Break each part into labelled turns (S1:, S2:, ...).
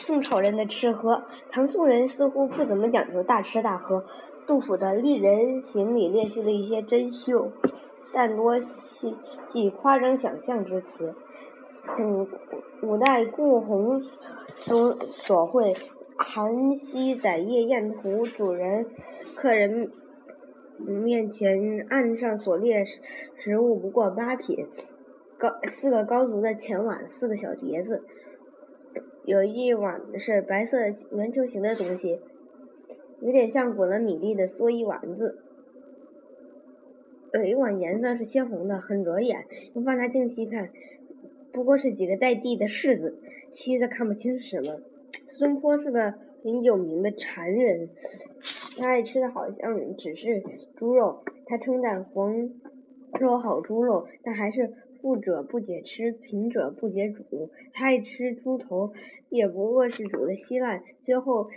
S1: 宋朝人的吃喝，唐宋人似乎不怎么讲究大吃大喝。杜甫的《丽人行》里列举了一些珍馐，但多系系夸张想象之词。嗯，五代顾闳中所绘《韩熙载夜宴图》，主人、客人面前案上所列食物不过八品，高四个高足的前碗，四个小碟子。有一碗是白色圆球形的东西，有点像裹了米粒的蓑衣丸子。有一碗颜色是鲜红的，很惹眼。用放大镜细看，不过是几个带地的柿子，其余的看不清是什么。孙坡是个很有名的馋人，他爱吃的好像只是猪肉。他称赞黄肉好猪肉，但还是。富者不解吃，贫者不解煮。他爱吃猪头，也不过是煮的稀烂。最后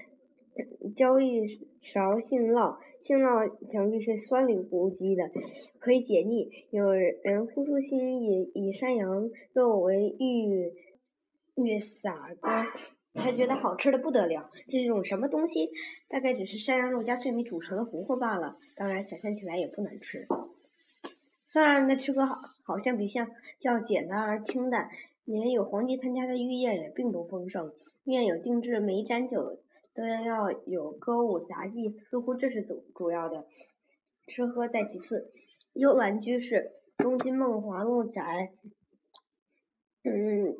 S1: 浇一勺杏酪，杏酪想必是酸里糊唧的，可以解腻。有人呼出新意，以山羊肉为玉玉撒干，他觉得好吃的不得了。这是种什么东西？大概只是山羊肉加碎米煮成的糊糊罢了。当然，想象起来也不难吃。虽然的吃喝好，好像比相较简单而清淡，连有皇帝参加的御宴也并不丰盛。宴有定制，每一盏酒都要有歌舞杂技，似乎这是主主要的。吃喝在其次。幽兰居士，东晋梦华录载，嗯，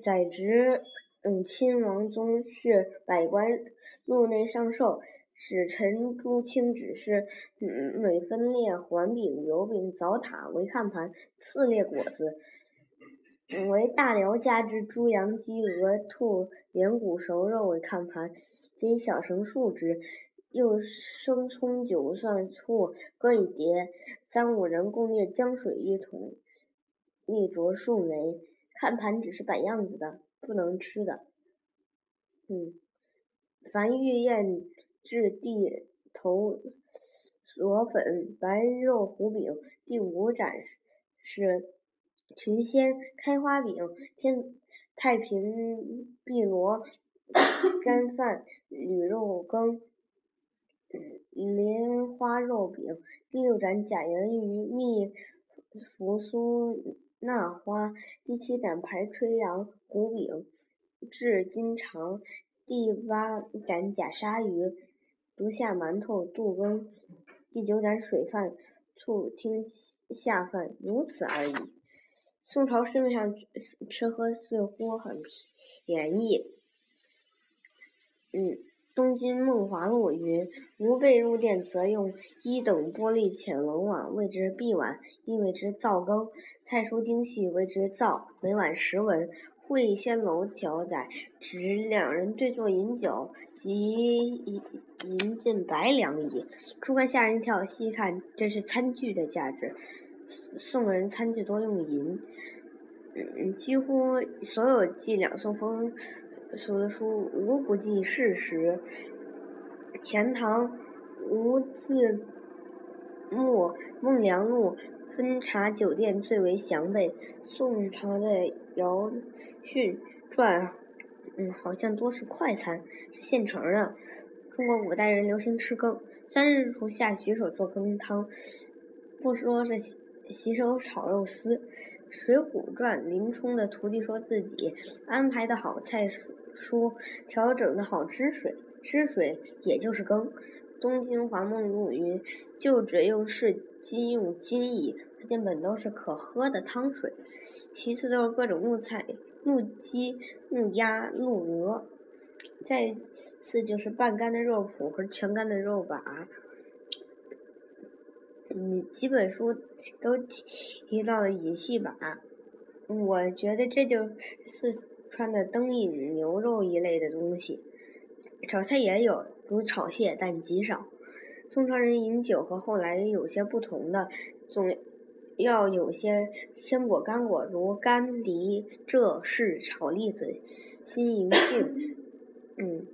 S1: 载直，嗯，亲王宗室百官入内上寿。使臣朱清指示，每分列环饼、油饼、枣塔为看盘，次列果子为大辽家之猪、羊、鸡、鹅、兔、连骨熟肉为看盘，及小绳数之，又生葱、酒、蒜、醋各一碟，三五人共列江水一桶，一酌数枚。看盘只是摆样子的，不能吃的。嗯，凡御宴。质地头所粉白肉糊饼，第五盏是群仙开花饼，天太平碧螺干饭驴肉羹，莲花肉饼。第六盏假圆鱼蜜扶苏纳花，第七盏排吹羊糊饼至金肠，第八盏假鲨鱼。独下馒头杜羹，第九盏水饭醋听下饭，如此而已。宋朝市面上吃喝似乎很便宜。嗯，《东京梦华录》云：“吾辈入店，则用一等玻璃浅龙碗，谓之碧碗，亦谓之灶羹。菜蔬精细，谓之灶。每碗十文。”会仙楼调载，指两人对坐饮酒，即银银近百两矣。初看吓人一跳，细看这是餐具的价值。宋人餐具多用银，嗯，几乎所有记两宋风俗的书无不记事实。钱塘吴字墓孟良录分茶酒店最为详备。宋朝的姚训传，嗯，好像多是快餐，现成的。中国古代人流行吃羹，三日初下洗手做羹汤，不说是洗手炒肉丝。《水浒传》林冲的徒弟说自己安排的好菜蔬，调整的好汁水，汁水也就是羹。《东京华梦录》云：“旧者用是，今用金矣。”可见本都是可喝的汤水。其次都是各种木菜。木鸡、木鸭、木鹅，再次就是半干的肉脯和全干的肉把。嗯，几本书都提到了银细把，我觉得这就是四川的灯影牛肉一类的东西。炒菜也有，如炒蟹，但极少。宋朝人饮酒和后来有些不同的，总。要有些鲜果干果，如甘梨、蔗、柿、炒栗子、新银杏，嗯，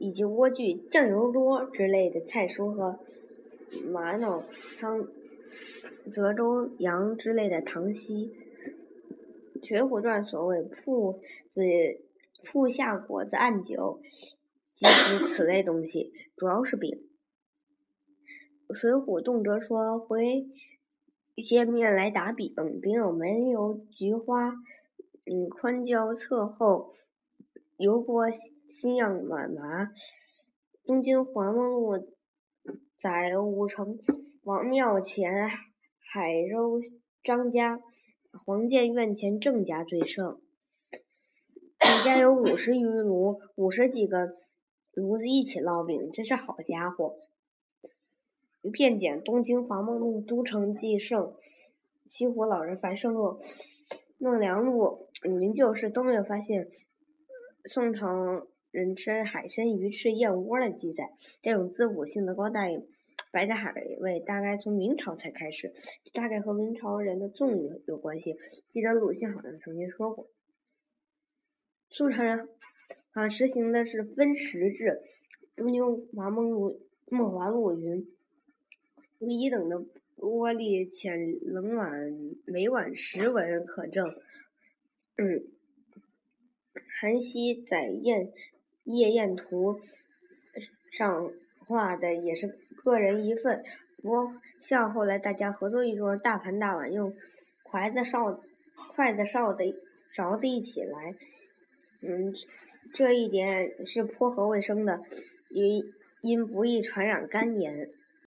S1: 以及莴苣、酱油多之类的菜蔬和玛瑙汤、泽州羊之类的糖稀。《水浒传》所谓铺子铺下果子按酒，及诸此类东西，主要是饼。水浒动辄说回些面来打饼，饼有没有菊花，嗯，宽胶侧厚，油锅新样软麻。东京黄梦路在武城王庙前海州张家黄建院前郑家最盛，你家有五十余炉，五十几个炉子一起烙饼，真是好家伙。片简东京黄梦路都城既盛，西湖老人繁盛路、孟良路云旧事都没有发现宋朝人吃海参、鱼翅、燕窝的记载。这种滋补性的高大白的海味，大概从明朝才开始，大概和明朝人的纵欲有关系。记得鲁迅好像曾经说过，宋朝人啊实行的是分食制。东京黄梦路梦华录云。无一等的玻璃浅冷碗，每碗十文可挣。嗯，韩熙载宴夜宴图上画的也是个人一份。不像后来大家合作一桌，大盘大碗用筷子勺筷子勺子勺子一起来，嗯，这一点是颇合卫生的，因因不易传染肝炎。